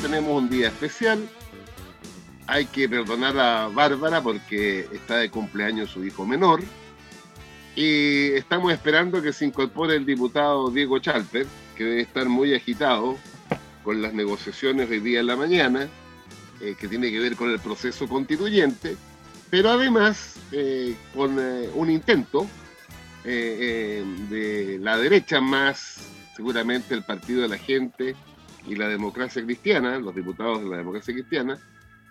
tenemos un día especial. Hay que perdonar a Bárbara porque está de cumpleaños su hijo menor. Y estamos esperando que se incorpore el diputado Diego Chalper, que debe estar muy agitado con las negociaciones hoy día en la mañana, eh, que tiene que ver con el proceso constituyente, pero además eh, con eh, un intento de la derecha más, seguramente el Partido de la Gente, y la democracia cristiana, los diputados de la democracia cristiana,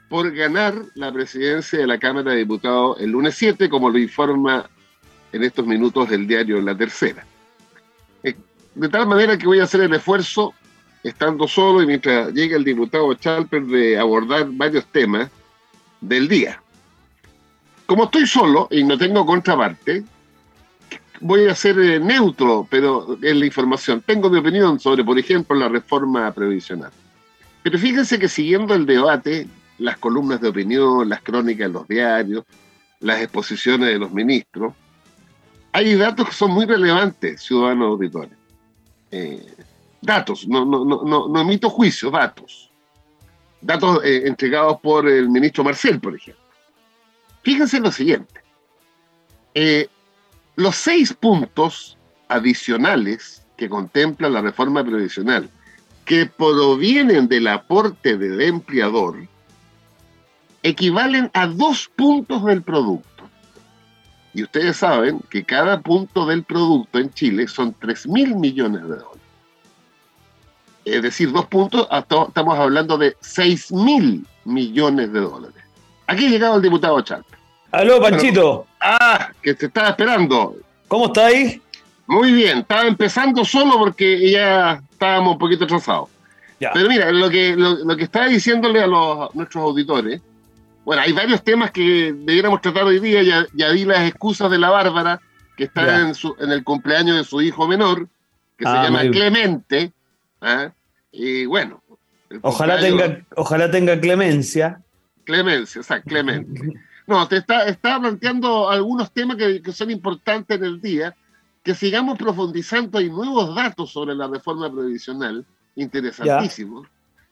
por ganar la presidencia de la Cámara de Diputados el lunes 7, como lo informa en estos minutos el diario La Tercera. Eh, de tal manera que voy a hacer el esfuerzo, estando solo y mientras llega el diputado Chalper, de abordar varios temas del día. Como estoy solo y no tengo contraparte, voy a ser eh, neutro, pero en la información. Tengo mi opinión sobre, por ejemplo, la reforma previsional. Pero fíjense que siguiendo el debate, las columnas de opinión, las crónicas en los diarios, las exposiciones de los ministros, hay datos que son muy relevantes, ciudadanos auditores. Eh, datos, no, no, no, no, emito juicio, datos. Datos eh, entregados por el ministro Marcel, por ejemplo. Fíjense lo siguiente. Eh, los seis puntos adicionales que contempla la reforma previsional, que provienen del aporte del empleador, equivalen a dos puntos del producto. Y ustedes saben que cada punto del producto en Chile son 3 mil millones de dólares. Es decir, dos puntos, estamos hablando de 6 mil millones de dólares. Aquí ha llegado el diputado Chalpe. Aló, Panchito. Ah, que te estaba esperando. ¿Cómo está ahí? Muy bien, estaba empezando solo porque ya estábamos un poquito atrasados. Pero mira, lo que, lo, que estaba diciéndole a, los, nuestros auditores, bueno, hay varios temas que debiéramos tratar hoy día, ya, ya di las excusas de la Bárbara, que está en, su, en, el cumpleaños de su hijo menor, que se ah, llama Clemente, ¿ah? y bueno. Ojalá tenga, ojalá tenga clemencia. Clemencia, o sea, Clemente. No, te está, está planteando algunos temas que, son importantes en el día, que sigamos profundizando. Hay nuevos datos sobre la reforma previsional, interesantísimos.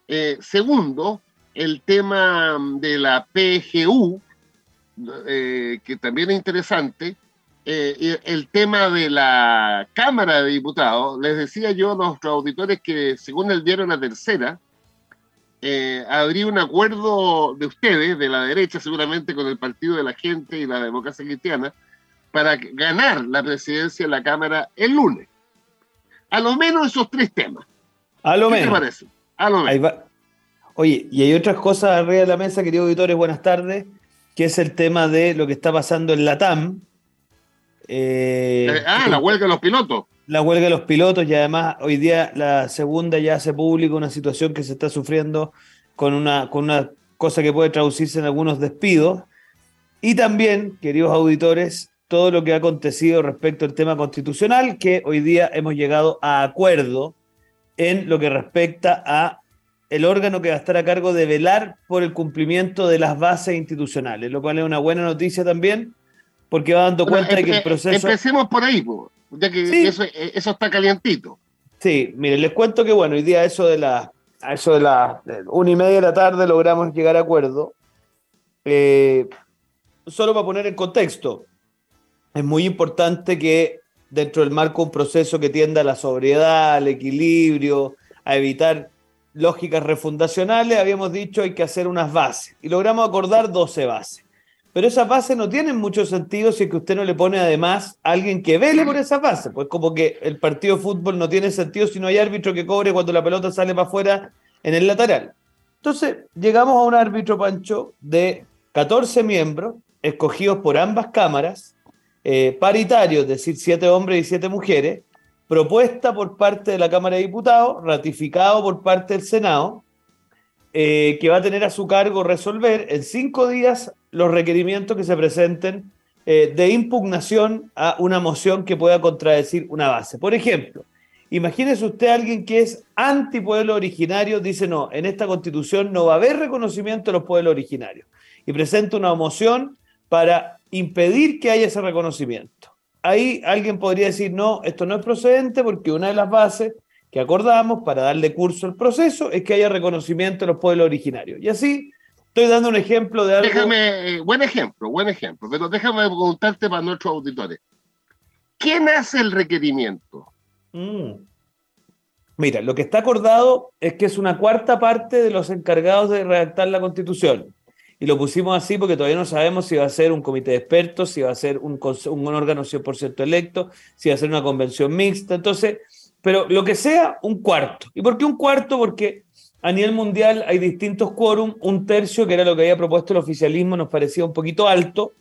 Eh, segundo, el tema de la PGU, eh, que también es interesante. Eh, el tema de la Cámara de Diputados, les decía yo a nuestros auditores que según el diario La Tercera, eh, habría un acuerdo de ustedes, de la derecha seguramente, con el Partido de la Gente y la Democracia Cristiana, para ganar la presidencia de la Cámara el lunes. A lo menos esos tres temas. A lo menos. ¿Qué te parece? A lo menos. Oye, y hay otras cosas arriba de la mesa, queridos auditores, buenas tardes, que es el tema de lo que está pasando en la TAM. Eh, ah, la huelga de los pilotos la huelga de los pilotos y además hoy día la segunda ya hace público una situación que se está sufriendo con una, con una cosa que puede traducirse en algunos despidos. Y también, queridos auditores, todo lo que ha acontecido respecto al tema constitucional, que hoy día hemos llegado a acuerdo en lo que respecta a el órgano que va a estar a cargo de velar por el cumplimiento de las bases institucionales, lo cual es una buena noticia también, porque va dando cuenta de que el proceso... Empecemos por ahí, ya que eso, eso está calientito. Sí, mire, les cuento que bueno, hoy día eso de la, a eso de la una y media de la tarde logramos llegar a acuerdo. Eh, solo para poner en contexto, es muy importante que dentro del marco un proceso que tienda a la sobriedad, al equilibrio, a evitar lógicas refundacionales, habíamos dicho hay que hacer unas bases y logramos acordar 12 bases. Pero esas bases no tienen mucho sentido si es que usted no le pone además a alguien que vele por esa base. Pues como que el partido de fútbol no tiene sentido si no hay árbitro que cobre cuando la pelota sale para afuera en el lateral. Entonces, llegamos a un árbitro, Pancho, de 14 miembros, escogidos por ambas cámaras, eh, paritarios, es decir, siete hombres y siete mujeres, propuesta por parte de la Cámara de Diputados, ratificado por parte del Senado, eh, que va a tener a su cargo resolver en cinco días los requerimientos que se presenten eh, de impugnación a una moción que pueda contradecir una base. Por ejemplo, imagínese usted a alguien que es antipueblo originario, dice no, en esta constitución no va a haber reconocimiento de los pueblos originarios y presenta una moción para impedir que haya ese reconocimiento. Ahí alguien podría decir, no, esto no es procedente porque una de las bases que acordamos para darle curso al proceso es que haya reconocimiento de los pueblos originarios. Y así estoy dando un ejemplo de algo. Déjame, eh, buen ejemplo, buen ejemplo, pero déjame preguntarte para nuestros auditores. ¿Quién hace el requerimiento? Mm. Mira, lo que está acordado es que es una cuarta parte de los encargados de redactar la constitución. Y lo pusimos así porque todavía no sabemos si va a ser un comité de expertos, si va a ser un, un órgano 100% electo, si va a ser una convención mixta. Entonces, pero lo que sea, un cuarto. ¿Y por qué un cuarto? Porque a nivel mundial hay distintos quórum, un tercio, que era lo que había propuesto el oficialismo, nos parecía un poquito alto,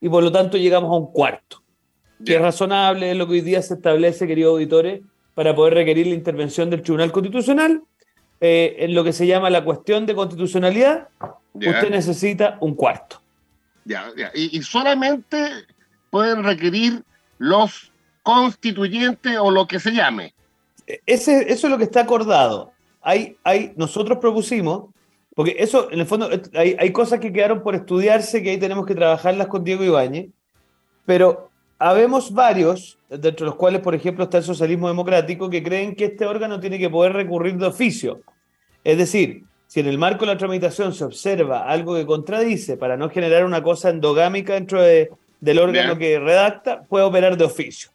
y por lo tanto llegamos a un cuarto, que es razonable, es lo que hoy día se establece, queridos auditores, para poder requerir la intervención del Tribunal Constitucional. Eh, en lo que se llama la cuestión de constitucionalidad, usted necesita un cuarto. Ya, ya. Y, y solamente pueden requerir los constituyentes o lo que se llame. Ese, eso es lo que está acordado. Hay, hay, nosotros propusimos, porque eso, en el fondo, hay, hay cosas que quedaron por estudiarse que ahí tenemos que trabajarlas con Diego Ibáñez, pero habemos varios, dentro de los cuales, por ejemplo, está el socialismo democrático, que creen que este órgano tiene que poder recurrir de oficio. Es decir, si en el marco de la tramitación se observa algo que contradice para no generar una cosa endogámica dentro de, del órgano que redacta, puede operar de oficio.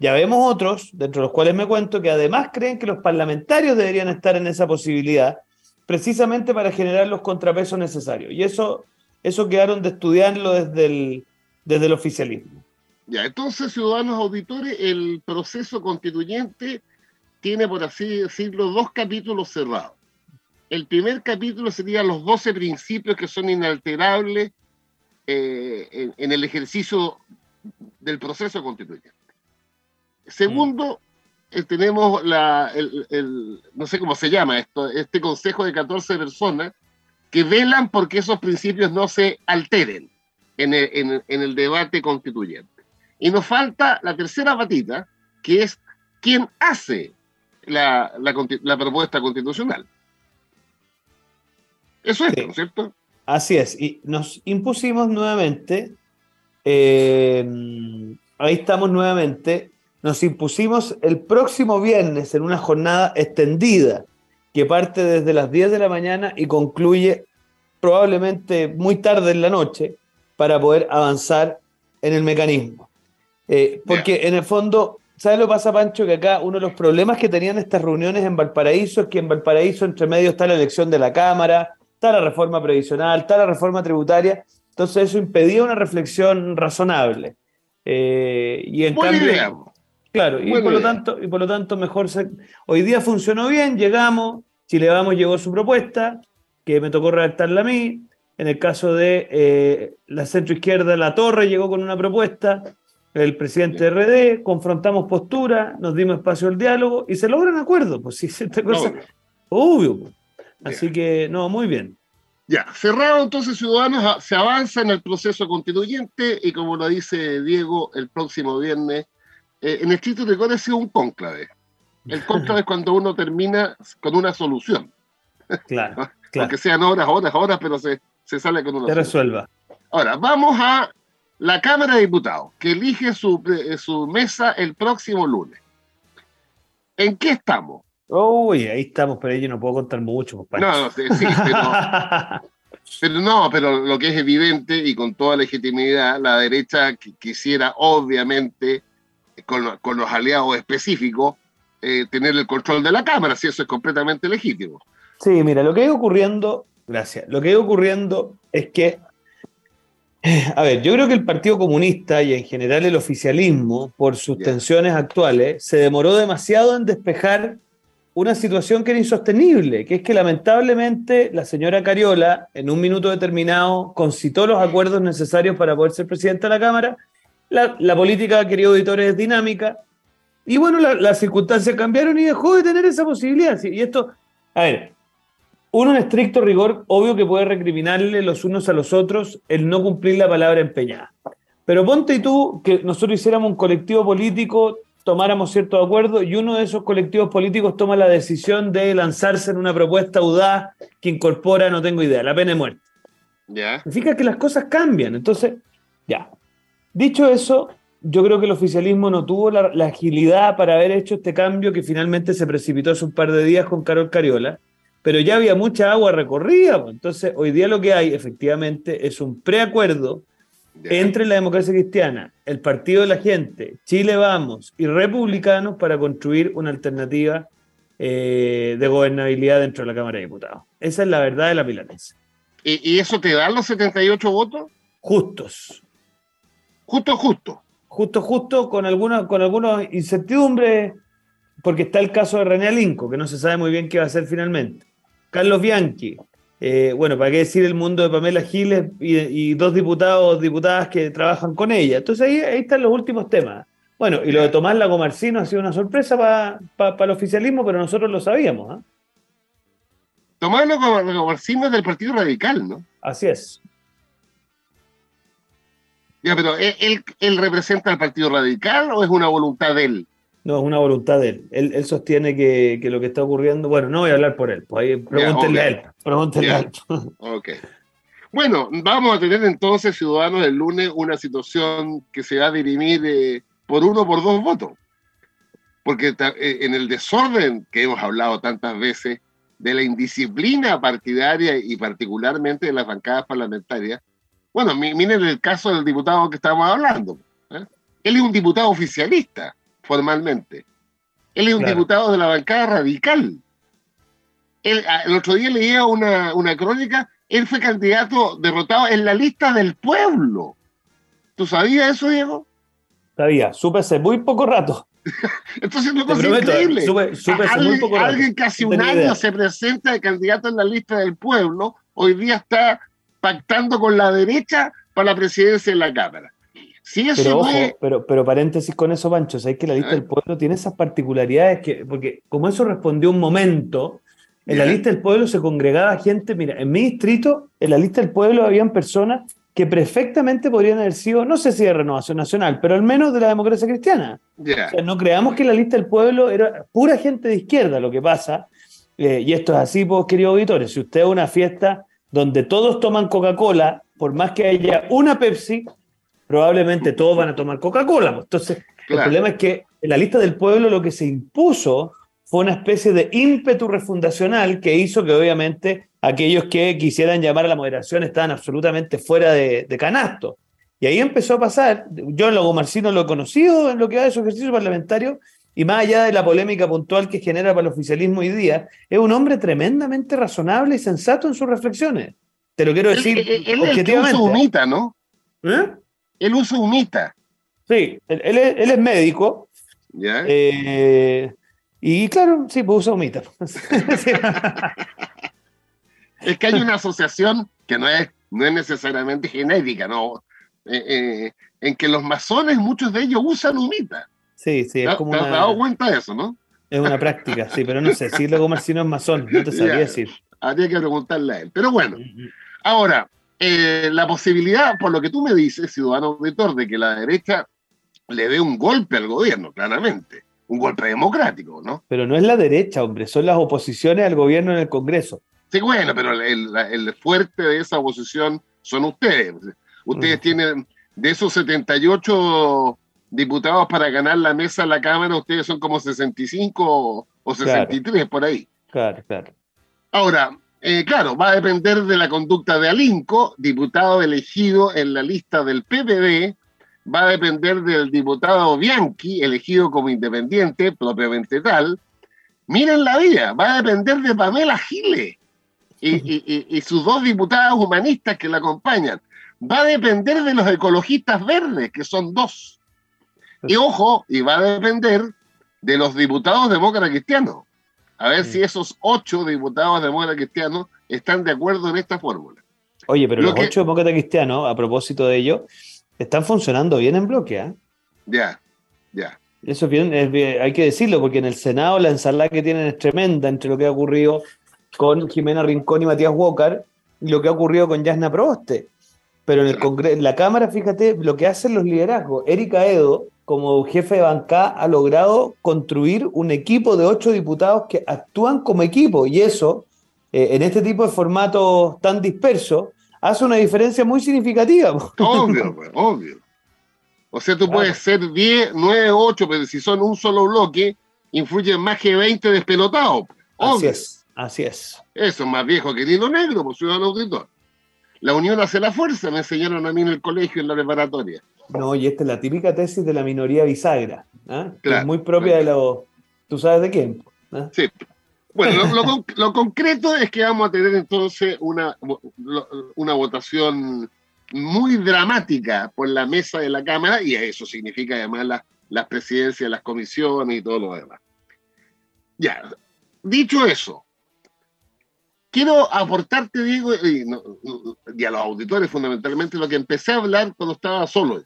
Ya vemos otros, dentro de los cuales me cuento, que además creen que los parlamentarios deberían estar en esa posibilidad, precisamente para generar los contrapesos necesarios. Y eso, eso quedaron de estudiarlo desde el, desde el oficialismo. Ya, entonces, ciudadanos auditores, el proceso constituyente tiene, por así decirlo, dos capítulos cerrados. El primer capítulo sería los 12 principios que son inalterables eh, en, en el ejercicio del proceso constituyente. Segundo, eh, tenemos la, el, no sé cómo se llama esto, este consejo de 14 personas que velan porque esos principios no se alteren en el, en, en el debate constituyente. Y nos falta la tercera patita, que es quién hace la, la, la propuesta constitucional. Eso es, ¿no es cierto? Así es. Y nos impusimos nuevamente, eh, ahí estamos nuevamente, nos impusimos el próximo viernes en una jornada extendida que parte desde las 10 de la mañana y concluye probablemente muy tarde en la noche para poder avanzar en el mecanismo. Eh, porque en el fondo, ¿sabes lo que pasa, Pancho? Que acá uno de los problemas que tenían estas reuniones en Valparaíso es que en Valparaíso entre medio está la elección de la Cámara, está la reforma previsional, está la reforma tributaria, entonces eso impedía una reflexión razonable. Eh, y en cambio, Claro, y por, lo tanto, y por lo tanto mejor hoy día funcionó bien, llegamos, Chile Vamos llegó su propuesta, que me tocó redactarla a mí. En el caso de eh, la centroizquierda, La Torre llegó con una propuesta, el presidente de RD, confrontamos postura, nos dimos espacio al diálogo y se logran acuerdos. Pues sí, esta cosa. Obvio. Pues. Así que, no, muy bien. Ya, cerrado entonces, ciudadanos, se avanza en el proceso constituyente y como lo dice Diego, el próximo viernes eh, en estricto rigor ha sido un cónclave. El cónclave es cuando uno termina con una solución. Claro, claro. Aunque sean horas, horas, horas, pero se, se sale con una Se resuelva. Ahora, vamos a la Cámara de Diputados, que elige su, eh, su mesa el próximo lunes. ¿En qué estamos? Uy, ahí estamos, pero yo no puedo contar mucho. No, no, sí, sí, pero, pero, no, pero lo que es evidente y con toda legitimidad, la derecha quisiera obviamente, con, con los aliados específicos, eh, tener el control de la Cámara, si eso es completamente legítimo. Sí, mira, lo que ha ocurriendo, gracias, lo que ha ocurriendo es que a ver, yo creo que el Partido Comunista y en general el oficialismo, por sus tensiones actuales, se demoró demasiado en despejar una situación que era insostenible, que es que lamentablemente la señora Cariola, en un minuto determinado, concitó los acuerdos necesarios para poder ser presidenta de la Cámara. La, política, queridos auditores, es dinámica. Y bueno, las circunstancias cambiaron y dejó de tener esa posibilidad. Y esto, a ver, uno en estricto rigor, obvio que puede recriminarle los unos a los otros el no cumplir la palabra empeñada. Pero ponte y tú que nosotros hiciéramos un colectivo político, tomáramos cierto acuerdo y uno de esos colectivos políticos toma la decisión de lanzarse en una propuesta audaz que incorpora, no tengo idea, la pena de muerte. Ya. Significa que las cosas cambian. Entonces, ya. Dicho eso, yo creo que el oficialismo no tuvo la, la agilidad para haber hecho este cambio que finalmente se precipitó hace un par de días con Carol Cariola pero ya había mucha agua recorrida. Pues. Entonces, hoy día lo que hay efectivamente es un preacuerdo entre la democracia cristiana, el Partido de la Gente, Chile Vamos y republicanos para construir una alternativa eh, de gobernabilidad dentro de la Cámara de Diputados. Esa es la verdad de la pilanesa. ¿Y, eso te da los 78 votos? Justos. Justo, justo. Justo, justo, con algunas con algunas incertidumbres, porque está el caso de René Alinco, que no se sabe muy bien qué va a hacer finalmente. Carlos Bianchi. Eh, bueno, ¿para qué decir el mundo de Pamela Giles y, dos diputados diputadas que trabajan con ella? Entonces ahí, ahí están los últimos temas. Bueno, y lo de Tomás Lagomarcino ha sido una sorpresa para el oficialismo, pero nosotros lo sabíamos. ¿eh? Tomás Lagomarcino es del Partido Radical, ¿no? Así es. Ya, pero ¿él, ¿él representa al Partido Radical o es una voluntad de él? No, es una voluntad de él. Él, sostiene que, lo que está ocurriendo. Bueno, no voy a hablar por él. Pues ahí pregúntenle a él. Pregúntenle a él. Ok. Bueno, vamos a tener entonces, ciudadanos, el lunes una situación que se va a dirimir eh, por uno o por dos votos. Porque eh, en el desorden que hemos hablado tantas veces, de la indisciplina partidaria y particularmente de las bancadas parlamentarias, bueno, miren el caso del diputado que estamos hablando. ¿eh? Él es un diputado oficialista formalmente. Él es un diputado de la bancada radical. Él, el otro día leía una, una crónica, él fue candidato derrotado en la lista del pueblo. ¿Tú sabías eso, Diego? Sabía, supe hace muy poco rato. Entonces no es increíble. alguien, muy alguien que hace un año se presenta de candidato en la lista del pueblo, hoy día está pactando con la derecha para la presidencia de la Cámara. Pero ojo, pero, pero paréntesis con eso, Pancho, sabes que la lista del pueblo tiene esas particularidades que, porque como eso respondió un momento, en la lista del pueblo se congregaba gente, mira, en mi distrito, en la lista del pueblo habían personas que perfectamente podrían haber sido, no sé si de Renovación Nacional, pero al menos de la democracia cristiana. O sea, no creamos que la lista del pueblo era pura gente de izquierda, lo que pasa, eh, y esto es así, pues, queridos auditores, si usted a una fiesta donde todos toman Coca-Cola, por más que haya una Pepsi, probablemente todos van a tomar Coca-Cola. Entonces, el problema es que en la lista del pueblo lo que se impuso fue una especie de ímpetu refundacional que hizo que obviamente aquellos que quisieran llamar a la moderación estaban absolutamente fuera de, canasto. Y ahí empezó a pasar, yo en lo Marcino lo he conocido en lo que va de su ejercicio parlamentario, y más allá de la polémica puntual que genera para el oficialismo hoy día, es un hombre tremendamente razonable y sensato en sus reflexiones. Te lo quiero decir. Él, él, objetivamente. ¿no? ¿Eh? él usa humita. Sí, él, es, médico. ¿Ya? Eh, y claro, sí, pues usa humita. es que hay una asociación que no es, no es necesariamente genética, ¿no? Eh, eh, en que los masones, muchos de ellos usan humita. Sí, sí, es como ¿Te has dado cuenta de eso, no? Es una práctica, sí, pero no sé, si luego Marcino es masón, no te sabría decir. Habría que preguntarle a él. Pero bueno, ahora, eh, la posibilidad, por lo que tú me dices, ciudadano auditor, de que la derecha le dé un golpe al gobierno, claramente. Un golpe democrático, ¿no? Pero no es la derecha, hombre, son las oposiciones al gobierno en el Congreso. Sí, bueno, pero el, fuerte de esa oposición son ustedes. Ustedes tienen de esos 78 diputados para ganar la mesa la Cámara, ustedes son como 65 o 63 por ahí. Claro, claro. Ahora, eh, claro, va a depender de la conducta de Alinco, diputado elegido en la lista del PPD, va a depender del diputado Bianchi, elegido como independiente, propiamente tal. Miren la vía, va a depender de Pamela Gile y, sus dos diputados humanistas que la acompañan. Va a depender de los ecologistas verdes, que son dos. Y ojo, y va a depender de los diputados demócratas cristianos. A ver si esos ocho diputados demócratas cristianos están de acuerdo en esta fórmula. Oye, pero los ocho demócratas cristianos, a propósito de ello, están funcionando bien en bloque, ¿eh? Ya, ya. Eso es bien, hay que decirlo, porque en el Senado la ensalada que tienen es tremenda entre lo que ha ocurrido con Jimena Rincón y Matías Walker y lo que ha ocurrido con Yasna Proboste. Pero en, el Congreso, en la Cámara, fíjate lo que hacen los liderazgos. Erika Edo, como jefe de bancada, ha logrado construir un equipo de ocho diputados que actúan como equipo. Y eso, eh, en este tipo de formatos tan dispersos, hace una diferencia muy significativa. Obvio, pues, obvio. O sea, tú puedes ser 10, 9, 8, pero si son un solo bloque, influyen más que 20 despelotados. Así es, así es. Eso es más viejo que hilo negro, por ciudadano auditor. La unión hace la fuerza, me enseñaron a mí en el colegio, en la preparatoria. No, y esta es la típica tesis de la minoría bisagra, ¿ah? es muy propia de los... ¿Tú sabes de quién? ¿Ah? Sí. Bueno, lo, concreto es que vamos a tener entonces una, una votación muy dramática por la mesa de la Cámara y eso significa además las presidencias, las comisiones y todo lo demás. Ya, dicho eso, quiero aportarte, Diego, y, a los auditores fundamentalmente, lo que empecé a hablar cuando estaba solo,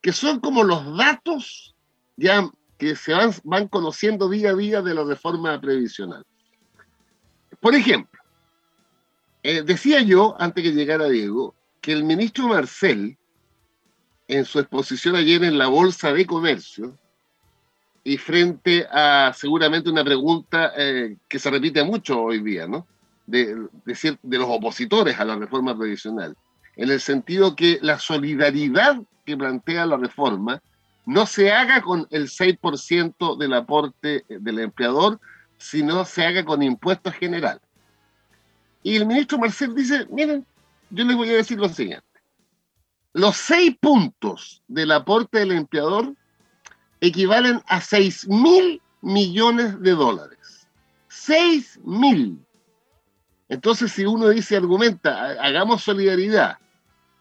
que son como los datos ya que se van, van conociendo día a día de la reforma previsional. Por ejemplo, eh, decía yo, antes que llegara Diego, que el ministro Marcel, en su exposición ayer en la Bolsa de Comercio, y frente a seguramente una pregunta eh, que se repite mucho hoy día, ¿no? de, de, los opositores a la reforma previsional, en el sentido que la solidaridad que plantea la reforma no se haga con el 6% del aporte del empleador, sino se haga con impuestos generales. Y el ministro Marcel dice, miren, yo les voy a decir lo siguiente. Los seis puntos del aporte del empleador equivalen a 6 mil millones de dólares. 6 mil. Entonces, si uno dice, argumenta, hagamos solidaridad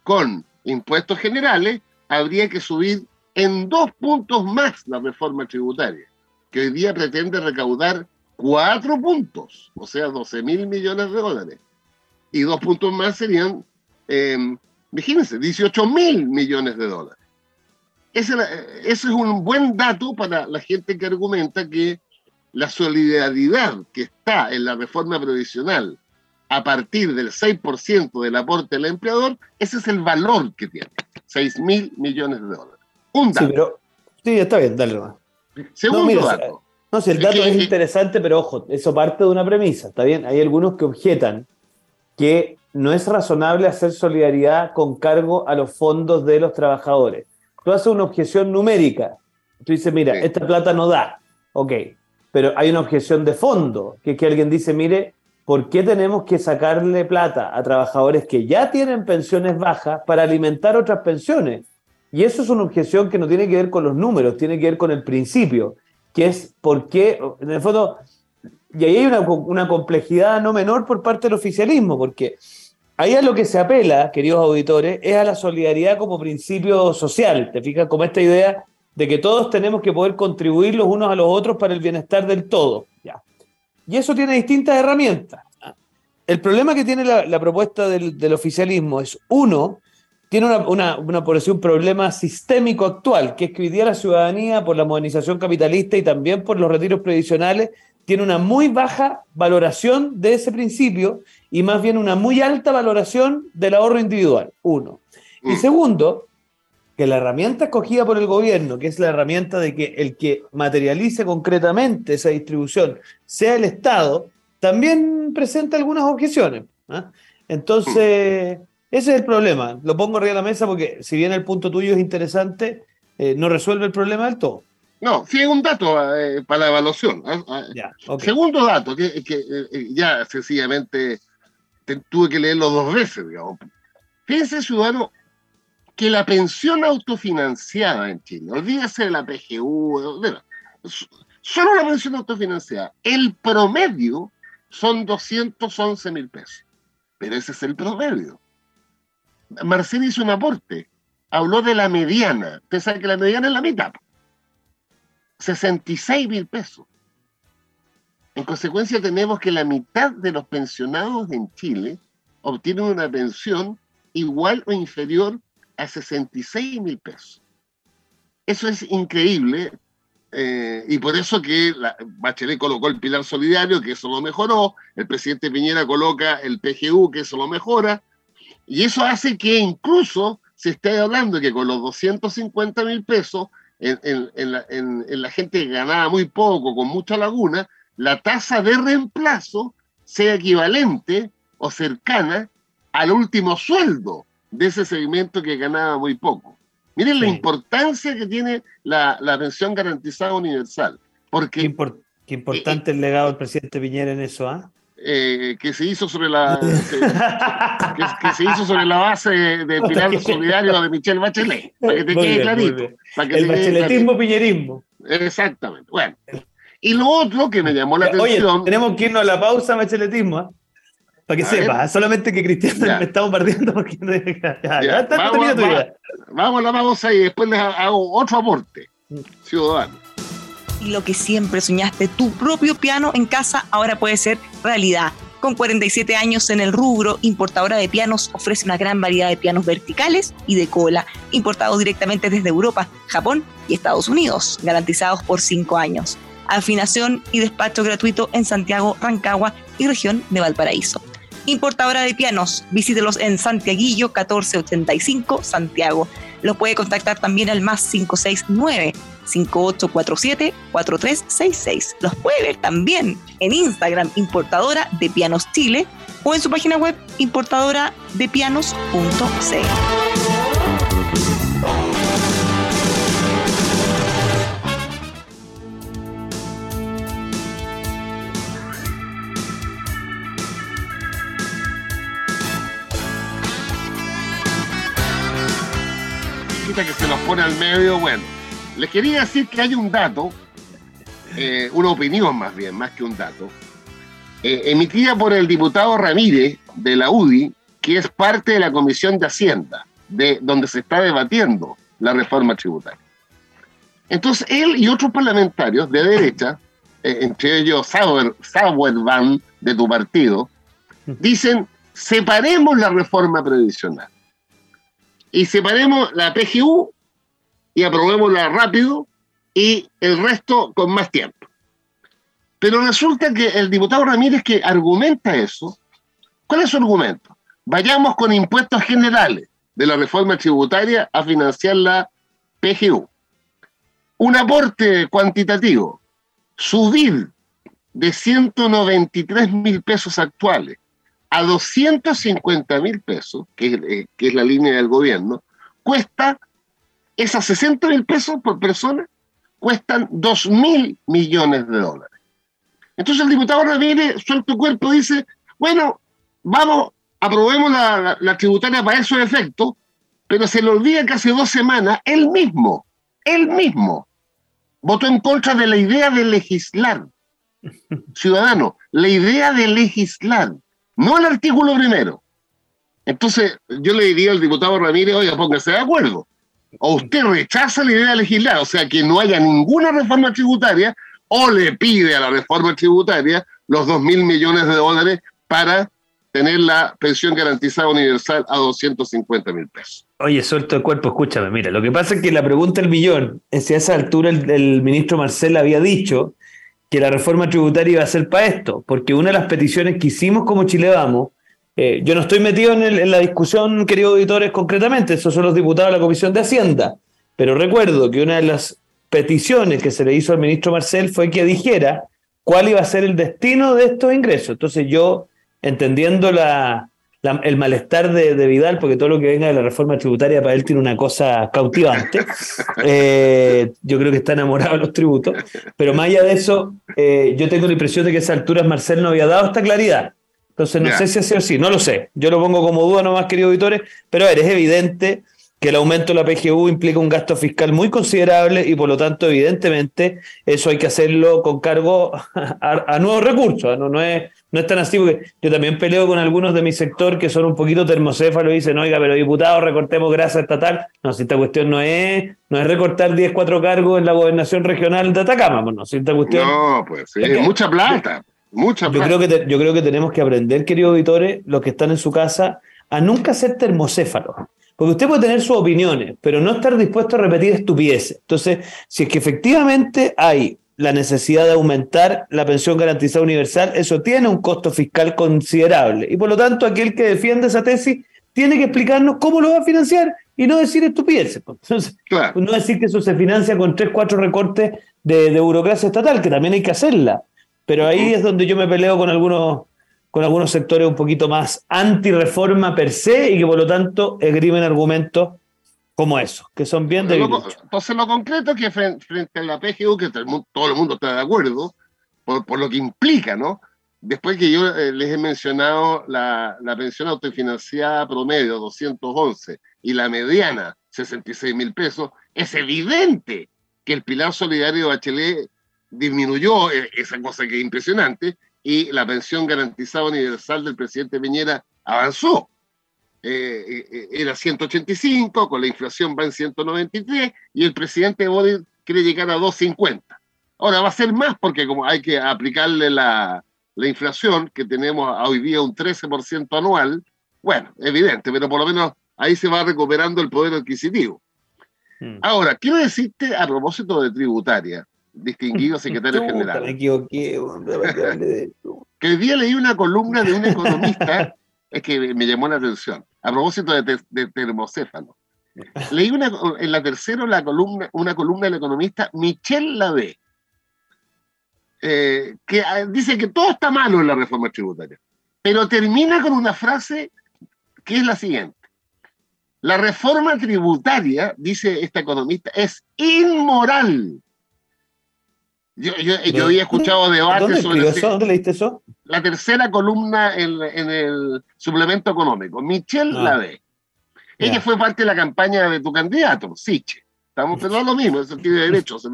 con impuestos generales, habría que subir en dos puntos más la reforma tributaria, que hoy día pretende recaudar cuatro puntos, o sea, 12 mil millones de dólares. Y dos puntos más serían, eh, imagínense, 18 mil millones de dólares. Ese, ese es un buen dato para la gente que argumenta que la solidaridad que está en la reforma provisional a partir del 6% del aporte del empleador, ese es el valor que tiene, 6 mil millones de dólares. Un dato. Sí, pero, sí está bien, dale más. Segundo dato. No, si el dato es, interesante, pero ojo, eso parte de una premisa, ¿está bien? Hay algunos que objetan que no es razonable hacer solidaridad con cargo a los fondos de los trabajadores. Tú haces una objeción numérica. Tú dices, mira, esta plata no da. Ok, pero hay una objeción de fondo, que es que alguien dice, mire, ¿por qué tenemos que sacarle plata a trabajadores que ya tienen pensiones bajas para alimentar otras pensiones? Y eso es una objeción que no tiene que ver con los números, tiene que ver con el principio, que es por qué, en el fondo, y ahí hay una, una complejidad no menor por parte del oficialismo, porque ahí a lo que se apela, queridos auditores, es a la solidaridad como principio social, ¿te fijas? Como esta idea de que todos tenemos que poder contribuir los unos a los otros para el bienestar del todo. Y eso tiene distintas herramientas. El problema que tiene la, propuesta del, oficialismo es, uno, tiene una, un problema sistémico actual, que es que hoy día la ciudadanía, por la modernización capitalista y también por los retiros previsionales, tiene una muy baja valoración de ese principio y más bien una muy alta valoración del ahorro individual, uno. Y mm. segundo, que la herramienta escogida por el gobierno, que es la herramienta de que el que materialice concretamente esa distribución sea el Estado, también presenta algunas objeciones. ¿ah? Entonces, Ese es el problema. Lo pongo arriba de la mesa porque si bien el punto tuyo es interesante, eh, no resuelve el problema del todo. No, sí es un dato eh, para la evaluación. Ah, ah, segundo dato, que, que eh, ya sencillamente tuve que leerlo dos veces, digamos. Fíjense, ciudadano, que la pensión autofinanciada en Chile, olvídese de la PGU, solo la pensión autofinanciada, el promedio son 211 mil pesos. Pero ese es el promedio. Marcelo hizo un aporte, habló de la mediana. Usted sabe que la mediana es la mitad. 66 mil pesos. En consecuencia, tenemos que la mitad de los pensionados en Chile obtienen una pensión igual o inferior a 66 mil pesos. Eso es increíble eh, y por eso que la, Bachelet colocó el pilar solidario, que eso lo mejoró, el presidente Piñera coloca el PGU, que eso lo mejora, y eso hace que incluso se esté hablando que con los 250 mil pesos, en, la, gente que ganaba muy poco, con mucha laguna, la tasa de reemplazo sea equivalente o cercana al último sueldo de ese segmento que ganaba muy poco. Miren la importancia que tiene la, pensión garantizada universal. Porque, Qué, importante el legado del presidente Piñera en eso, ¿ah? Eh, que se hizo sobre la que, se hizo sobre la base de, Pilar Solidario de Michelle Bachelet, para que te quede clarito. el bacheletismo piñerismo. Exactamente. Bueno. Y lo otro que me llamó la atención. Oye, tenemos que irnos a la pausa, bacheletismo. ¿Ah? Para que sepa, solamente que Cristian me está bombardeando porque ya, vamos, vamos, a la pausa y después les hago otro aporte ciudadano y lo que siempre soñaste, tu propio piano en casa, ahora puede ser realidad. Con 47 años en el rubro, Importadora de Pianos ofrece una gran variedad de pianos verticales y de cola, importados directamente desde Europa, Japón y Estados Unidos, garantizados por 5 años. Afinación y despacho gratuito en Santiago, Rancagua y región de Valparaíso. Importadora de pianos, visítelos en Santiaguillo 1485, Santiago. Los puede contactar también al más 569 5847-4366. Los puede ver también en Instagram Importadora de Pianos Chile o en su página web que se nos pone al medio, bueno, les quería decir que hay un dato, eh, una opinión más bien, más que un dato, eh, emitida por el diputado Ramírez de la UDI, que es parte de la Comisión de Hacienda, de donde se está debatiendo la reforma tributaria. Entonces, él y otros parlamentarios de derecha, eh, entre ellos Sauer, Sauerban de tu partido, dicen, separemos la reforma previsional y separemos la PGU y aprobémosla rápido y el resto con más tiempo. Pero resulta que el diputado Ramírez que argumenta eso, ¿cuál es su argumento? Vayamos con impuestos generales de la reforma tributaria a financiar la PGU. Un aporte cuantitativo, subir de 193 mil pesos actuales a 250 mil pesos, que, eh, que es la línea del gobierno, cuesta esas 60 mil pesos por persona cuestan 2 mil millones de dólares. Entonces el diputado Ramírez, suelto cuerpo, dice, bueno, vamos, aprobemos la, la, tributaria para esos efectos, pero se le olvida que hace dos semanas él mismo, él mismo, votó en contra de la idea de legislar. Ciudadano, la idea de legislar, no el artículo primero. Entonces, yo le diría al diputado Ramírez, oiga, póngase de acuerdo o usted rechaza la idea de legislar, o sea, que no haya ninguna reforma tributaria, o le pide a la reforma tributaria los 2 mil millones de dólares para tener la pensión garantizada universal a 250 mil pesos. Oye, suelto el cuerpo, escúchame, mira, lo que pasa es que la pregunta del millón si a esa altura el, el ministro Marcel había dicho que la reforma tributaria iba a ser para esto, porque una de las peticiones que hicimos como Chile Vamos eh, yo no estoy metido en, la discusión, queridos auditores, concretamente, esos son los diputados de la Comisión de Hacienda, pero recuerdo que una de las peticiones que se le hizo al ministro Marcel fue que dijera cuál iba a ser el destino de estos ingresos. Entonces yo, entendiendo la, el malestar de, Vidal, porque todo lo que venga de la reforma tributaria para él tiene una cosa cautivante. Eh, yo creo que está enamorado de los tributos. Pero más allá de eso, eh, yo tengo la impresión de que a esa altura Marcel no había dado esta claridad. Entonces no sé si así o sí, no lo sé. Yo lo pongo como duda nomás, querido auditores, pero a ver, es evidente que el aumento de la PGU implica un gasto fiscal muy considerable y por lo tanto, evidentemente, eso hay que hacerlo con cargo a, nuevos recursos. ¿no? No, es, no es tan así, porque yo también peleo con algunos de mi sector que son un poquito termocéfalos y dicen, oiga, pero diputados, recortemos grasa estatal. No, si esta cuestión no es, no es recortar 10, 4 cargos en la gobernación regional de Atacama, pues no, si esta cuestión... No, pues sí, mucha plata. Mucha plata. Yo creo, que yo creo que tenemos que aprender, queridos auditores, los que están en su casa, a nunca ser termocéfalos. Porque usted puede tener sus opiniones, pero no estar dispuesto a repetir estupideces. Entonces, si es que efectivamente hay la necesidad de aumentar la pensión garantizada universal, eso tiene un costo fiscal considerable. Y por lo tanto, aquel que defiende esa tesis tiene que explicarnos cómo lo va a financiar y no decir estupideces. Entonces, no decir que eso se financia con tres, cuatro recortes de, de burocracia estatal, que también hay que hacerla. Pero ahí es donde yo me peleo con algunos con algunos sectores un poquito más anti-reforma per se y que por lo tanto esgrimen argumentos como esos, que son bien de Entonces lo concreto es que frente, a la PGU, que todo el mundo está de acuerdo, por, lo que implica, ¿no? Después que yo eh, les he mencionado la, la, pensión autofinanciada promedio, 211, y la mediana, 66 mil pesos, es evidente que el pilar solidario de Bachelet disminuyó, eh, esa cosa que es impresionante, y la pensión garantizada universal del presidente Piñera avanzó. Eh, eh, era 185, con la inflación va en 193 y el presidente Biden quiere llegar a 250. Ahora va a ser más porque como hay que aplicarle la, la inflación, que tenemos hoy día un 13% anual, bueno, evidente, pero por lo menos ahí se va recuperando el poder adquisitivo. Hmm. Ahora, quiero decirte a propósito de tributaria, distinguido secretario general. Me equivoqué. que el día leí una columna de un economista, es que me llamó la atención, a propósito de, termocéfalo. Leí una, en la tercera la columna, una columna del economista Michel Lavé, eh, que ah, dice que todo está malo en la reforma tributaria, pero termina con una frase que es la siguiente. La reforma tributaria, dice este economista, es inmoral yo, yo, había escuchado debates sobre. Eso? ¿Dónde leíste eso? La tercera columna en, en el suplemento económico. Michelle ah. Lade. Ella fue parte de la campaña de tu candidato, Siche. Estamos, pero no lo mismo, eso tiene derechos.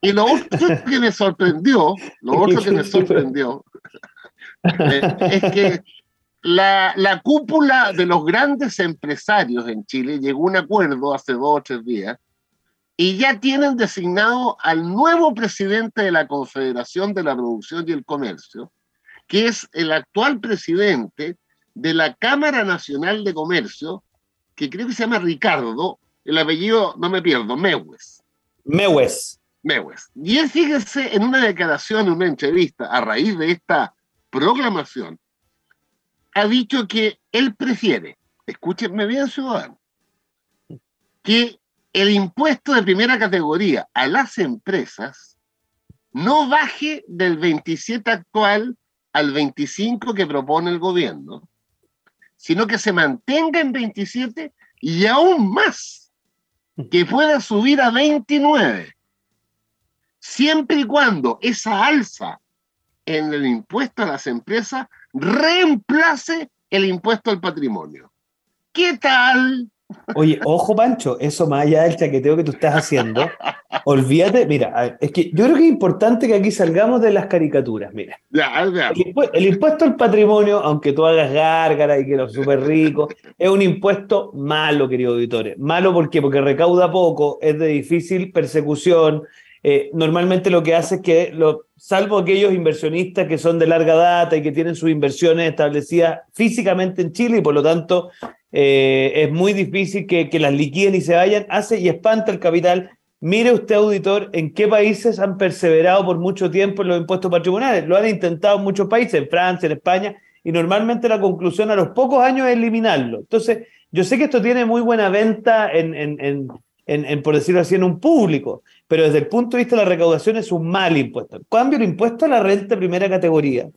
y lo otro que me sorprendió, lo otro que me sorprendió, eh, es que la, la cúpula de los grandes empresarios en Chile llegó a un acuerdo hace dos o tres días y ya tienen designado al nuevo presidente de la Confederación de la Producción y el Comercio, que es el actual presidente de la Cámara Nacional de Comercio, que creo que se llama Ricardo, el apellido no me pierdo, Mewes. Mewes. Mewes. Y él, fíjese, en una declaración, en una entrevista, a raíz de esta proclamación, ha dicho que él prefiere, escúchenme bien, ciudadano, que el impuesto de primera categoría a las empresas no baje del 27 actual al 25 que propone el gobierno, sino que se mantenga en 27 y aún más, que pueda subir a 29, siempre y cuando esa alza en el impuesto a las empresas reemplace el impuesto al patrimonio. ¿Qué tal? Oye, ojo, Pancho, eso más allá del chaqueteo que tú estás haciendo, olvídate, mira, es que yo creo que es importante que aquí salgamos de las caricaturas, mira. el, impuesto, al patrimonio, aunque tú hagas gárgara y que los súper rico, es un impuesto malo, querido auditores. Malo ¿por qué? porque recauda poco, es de difícil persecución. Eh, normalmente lo que hace es que, lo, salvo aquellos inversionistas que son de larga data y que tienen sus inversiones establecidas físicamente en Chile y por lo tanto eh, es muy difícil que, las liquiden y se vayan, hace y espanta el capital. Mire usted, auditor, en qué países han perseverado por mucho tiempo en los impuestos patrimoniales. Lo han intentado en muchos países, en Francia, en España, y normalmente la conclusión a los pocos años es eliminarlo. Entonces, yo sé que esto tiene muy buena venta en, en, en, en, por decirlo así, en un público, pero desde el punto de vista de la recaudación es un mal impuesto. En cambio, el impuesto a la renta primera categoría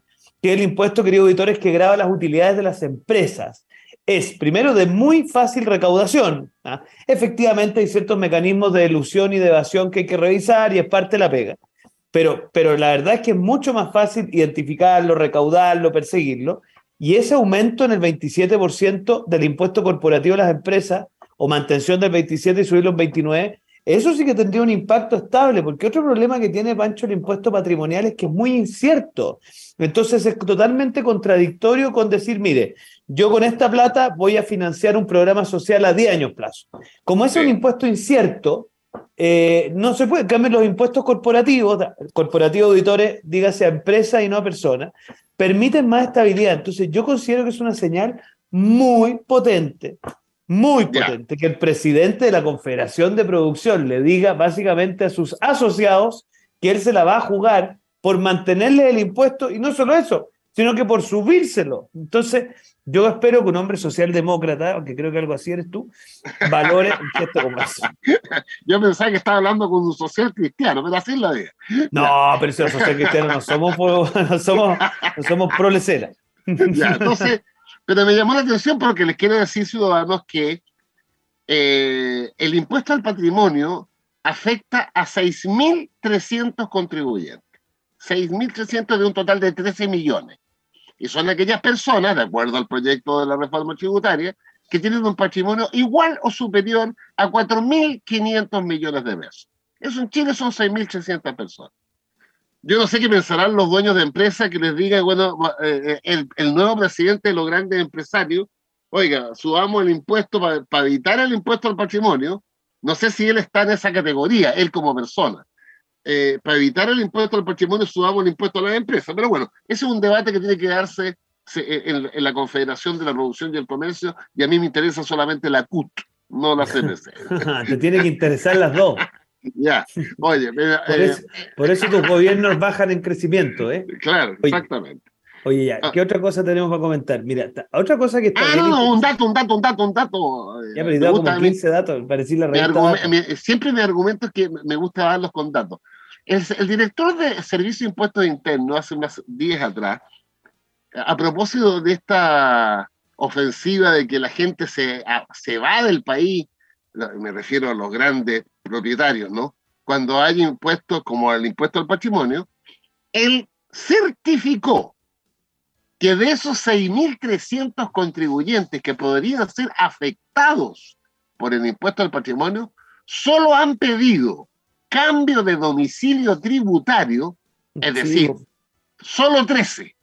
que el impuesto, querido auditores, que graba las utilidades de las empresas. Es, primero, de muy fácil recaudación. ¿ah? Efectivamente, hay ciertos mecanismos de ilusión y de evasión que hay que revisar y es parte de la pega. Pero, pero la verdad es que es mucho más fácil identificarlo, recaudarlo, perseguirlo. Y ese aumento en el 27% del impuesto corporativo a las empresas, o mantención del 27 y subirlo en 29, eso sí que tendría un impacto estable, porque otro problema que tiene Pancho el impuesto patrimonial es que es muy incierto. Entonces es totalmente contradictorio con decir, mire, yo con esta plata voy a financiar un programa social a 10 años plazo. Como es un impuesto incierto, eh, no se puede. cambiar los impuestos corporativos, corporativos auditores, dígase a empresas y no a personas, permiten más estabilidad. Entonces yo considero que es una señal muy potente muy potente que el presidente de la Confederación de Producción le diga básicamente a sus asociados que él se la va a jugar por mantenerle el impuesto y no solo eso, sino que por subírselo. Entonces, yo espero que un hombre socialdemócrata, aunque creo que algo así eres tú, valore un gesto como ese. Yo pensaba que estaba hablando con un social cristiano, pero así es la vida. No, pero si los social cristianos no somos, no somos, no somos pro Ya, entonces, pero me llamó la atención porque les quiero decir, ciudadanos, que eh, el impuesto al patrimonio afecta a 6.300 contribuyentes. 6.300 de un total de 13 millones. Y son aquellas personas, de acuerdo al proyecto de la reforma tributaria, que tienen un patrimonio igual o superior a 4.500 millones de pesos. Eso en Chile son 6.300 personas yo no sé qué pensarán los dueños de empresas que les digan, bueno, eh, eh, el, nuevo presidente de los grandes empresarios, oiga, subamos el impuesto para evitar el impuesto al patrimonio. No sé si él está en esa categoría, él como persona. Eh, para evitar el impuesto al patrimonio, subamos el impuesto a las empresas. Pero bueno, ese es un debate que tiene que darse en, en la Confederación de la Producción y el Comercio, y a mí me interesa solamente la CUT, no la CPC. Te tiene que interesar las dos. Ya, oye, eh, por, eso, tus gobiernos bajan en crecimiento, ¿eh? Claro, exactamente. Oye, ya, ah. ¿qué otra cosa tenemos para comentar? Mira, otra cosa que está. Ah, no, no, un dato, un dato, un dato, un dato. Ya, pero he como 15 datos para decir la siempre mi argumento es que me gusta darlos con datos. El, director de Servicio de Impuestos Internos, hace unos días atrás, a propósito de esta ofensiva de que la gente se, se va del país, me refiero a los grandes propietarios, ¿no? Cuando hay impuestos como el impuesto al patrimonio, él certificó que de esos 6.300 contribuyentes que podrían ser afectados por el impuesto al patrimonio, solo han pedido cambio de domicilio tributario, es decir, solo 13.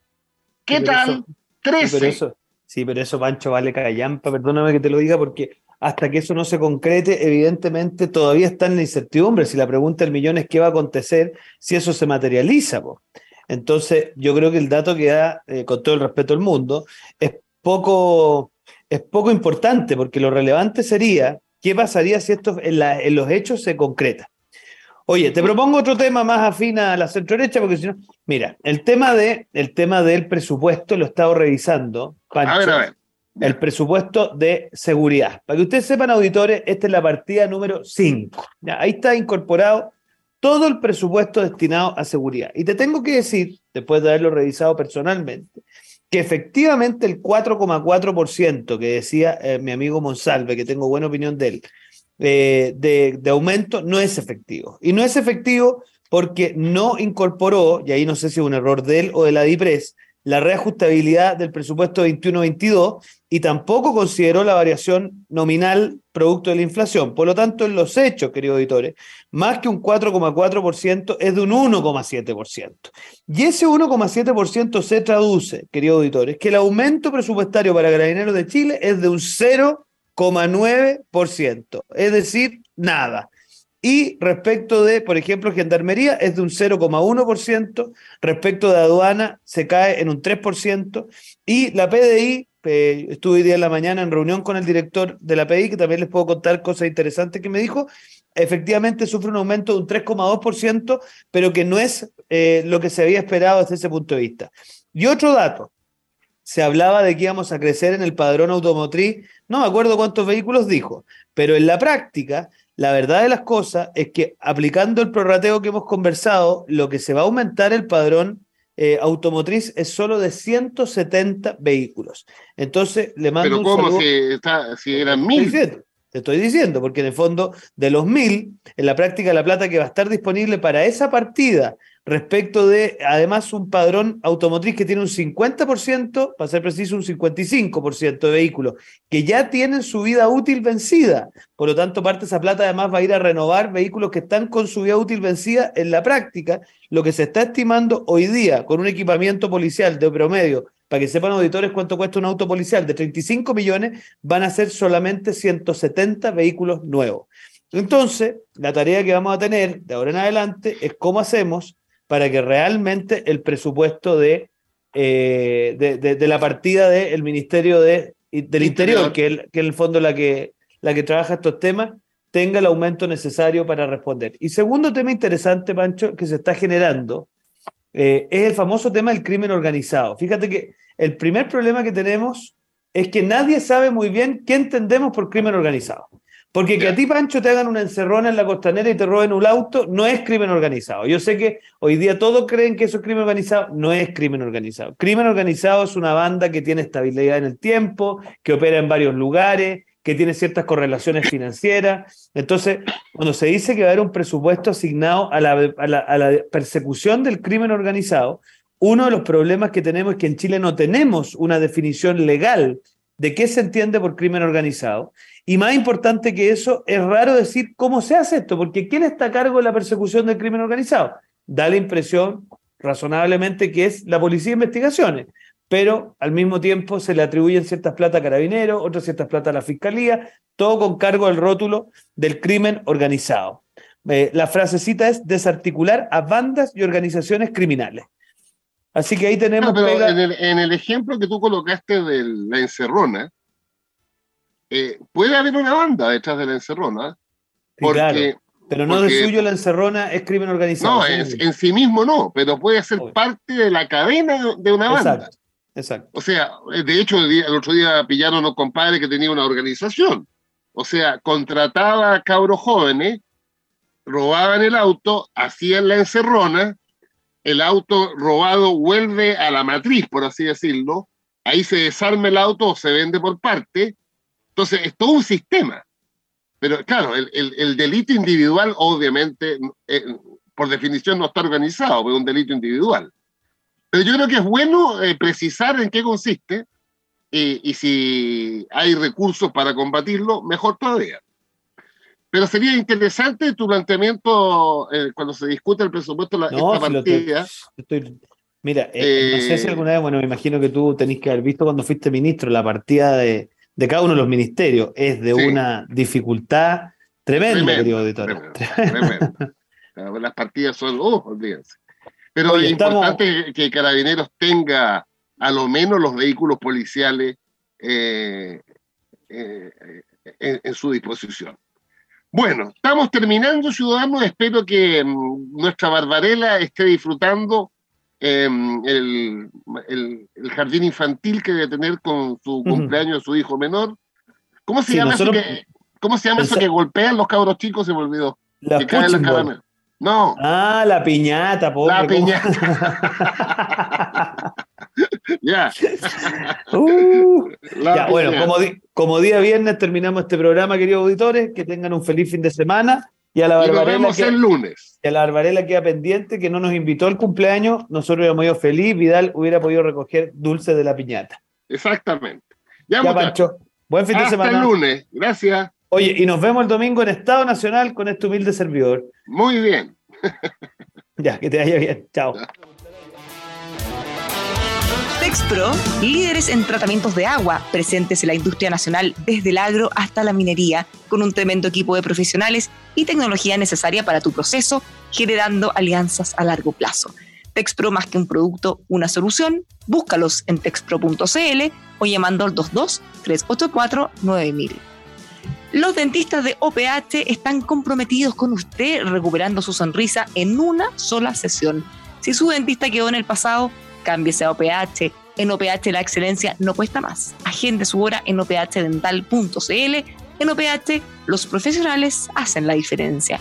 ¿Qué tal? 13. sí, pero eso, Pancho, vale callampa, perdóname que te lo diga, porque hasta que eso no se concrete, evidentemente todavía está en la incertidumbre. Si la pregunta del millón es qué va a acontecer si eso se materializa. Entonces, yo creo que el dato que da, eh, con todo el respeto del mundo, es poco, es poco importante, porque lo relevante sería qué pasaría si esto en, en los hechos se concreta. Oye, te propongo otro tema más afín a la centro derecha, porque si no, mira, el tema, de, el tema del presupuesto lo he estado revisando. a ver, a ver el presupuesto de seguridad. Para que ustedes sepan, auditores, esta es la partida número 5. Ahí está incorporado todo el presupuesto destinado a seguridad. Y te tengo que decir, después de haberlo revisado personalmente, que efectivamente el 4,4% que decía eh, mi amigo Monsalve, que tengo buena opinión de él, de, aumento, no es efectivo. Y no es efectivo porque no incorporó, y ahí no sé si es un error de él o de la DIPRES, la reajustabilidad del presupuesto 21-22 y tampoco consideró la variación nominal producto de la inflación. Por lo tanto, en los hechos, queridos auditores, más que un 4,4% es de un 1,7%. Y ese 1,7% se traduce, queridos auditores, que el aumento presupuestario para Carabineros de Chile es de un 0,9%, es decir, nada. Y respecto de, por ejemplo, gendarmería es de un 0,1%, respecto de aduana se cae en un 3%, y la PDI, eh, estuve hoy día en la mañana en reunión con el director de la PDI, que también les puedo contar cosas interesantes que me dijo, efectivamente sufre un aumento de un 3,2%, pero que no es eh, lo que se había esperado desde ese punto de vista. Y otro dato, se hablaba de que íbamos a crecer en el padrón automotriz, no me acuerdo cuántos vehículos dijo, pero en la práctica la verdad de las cosas es que aplicando el prorrateo que hemos conversado, lo que se va a aumentar el padrón eh, automotriz es solo de 170 vehículos. Entonces, le mando Pero ¿cómo si, está, si eran mil? Te estoy diciendo, porque en el fondo, de los mil, en la práctica la plata que va a estar disponible para esa partida respecto de, además, un padrón automotriz que tiene un 50%, para ser preciso, un 55% de vehículos que ya tienen su vida útil vencida. Por lo tanto, parte de esa plata además va a ir a renovar vehículos que están con su vida útil vencida en la práctica. Lo que se está estimando hoy día con un equipamiento policial de promedio, para que sepan auditores cuánto cuesta un auto policial, de 35 millones, van a ser solamente 170 vehículos nuevos. Entonces, la tarea que vamos a tener de ahora en adelante es cómo hacemos para que realmente el presupuesto de, eh, de, la partida del Ministerio de, del Interior, que, es que en el fondo la que, la que trabaja estos temas, tenga el aumento necesario para responder. Y segundo tema interesante, Pancho, que se está generando, eh, es el famoso tema del crimen organizado. Fíjate que el primer problema que tenemos es que nadie sabe muy bien qué entendemos por crimen organizado. Porque que a ti, Pancho, te hagan una encerrona en la costanera y te roben un auto, no es crimen organizado. Yo sé que hoy día todos creen que eso es crimen organizado, no es crimen organizado. Crimen organizado es una banda que tiene estabilidad en el tiempo, que opera en varios lugares, que tiene ciertas correlaciones financieras. Entonces, cuando se dice que va a haber un presupuesto asignado a la, a la, a la persecución del crimen organizado, uno de los problemas que tenemos es que en Chile no tenemos una definición legal de qué se entiende por crimen organizado. Y más importante que eso, es raro decir cómo se hace esto, porque ¿quién está a cargo de la persecución del crimen organizado? Da la impresión, razonablemente, que es la Policía de Investigaciones, pero al mismo tiempo se le atribuyen ciertas plata a carabineros, otras ciertas plata a la fiscalía, todo con cargo del rótulo del crimen organizado. Eh, la frasecita es desarticular a bandas y organizaciones criminales. Así que ahí tenemos. en, el, ejemplo que tú colocaste de la encerrona, eh, puede haber una banda detrás de la encerrona. Porque, Pero no de suyo la encerrona es crimen organizado. No, en, sí mismo no, pero puede ser parte de la cadena de una banda. Exacto. O sea, de hecho, el, otro día pillaron a unos compadres que tenía una organización. O sea, contrataba a cabros jóvenes, robaban el auto, hacían la encerrona el auto robado vuelve a la matriz, por así decirlo, ahí se desarma el auto o se vende por parte, entonces es todo un sistema. Pero claro, el, delito individual obviamente, eh, por definición, no está organizado, es un delito individual. Pero yo creo que es bueno eh, precisar en qué consiste y si hay recursos para combatirlo, mejor todavía. Pero sería interesante tu planteamiento eh, cuando se discute el presupuesto de la, esta partida. mira, eh, no sé si eh, alguna vez, bueno, me imagino que tú tenés que haber visto cuando fuiste ministro la partida de, de cada uno de los ministerios. Es de una dificultad tremenda, querido auditor. Las partidas son, oh, olvídense. Pero es importante que Carabineros tenga a lo menos los vehículos policiales en su disposición. Bueno, estamos terminando, ciudadanos. Espero que mm, nuestra Barbarela esté disfrutando em, el, jardín infantil que debe tener con su cumpleaños de su hijo menor. ¿Cómo se llama, eso, que, ¿cómo se llama eso que golpean los cabros chicos? Se me olvidó. que caen las No. Ah, la piñata, pobre. La piñata. ya. Uh, ya, bueno, como, como, día viernes terminamos este programa, queridos auditores. Que tengan un feliz fin de semana. Y a la Barbarela. Que, el lunes. Y a la Barbarela queda pendiente que no nos invitó al cumpleaños. Nosotros hubiéramos ido feliz. Vidal hubiera podido recoger dulce de la piñata. Exactamente. Ya, Pancho. Buen fin de semana. Hasta el lunes. Gracias. Oye, y nos vemos el domingo en Estado Nacional con este humilde servidor. Muy bien. ya, que te vaya bien. Chao. TexPro, líderes en tratamientos de agua, presentes en la industria nacional desde el agro hasta la minería, con un tremendo equipo de profesionales y tecnología necesaria para tu proceso, generando alianzas a largo plazo. TexPro más que un producto, una solución. Búscalos en texpro.cl o llamando al 22 384 9000. Los dentistas de OPH están comprometidos con usted recuperando su sonrisa en una sola sesión. Si su dentista quedó en el pasado, cámbiese a OPH. En OPH la excelencia no cuesta más. Agende su hora en ophdental.cl. En OPH los profesionales hacen la diferencia.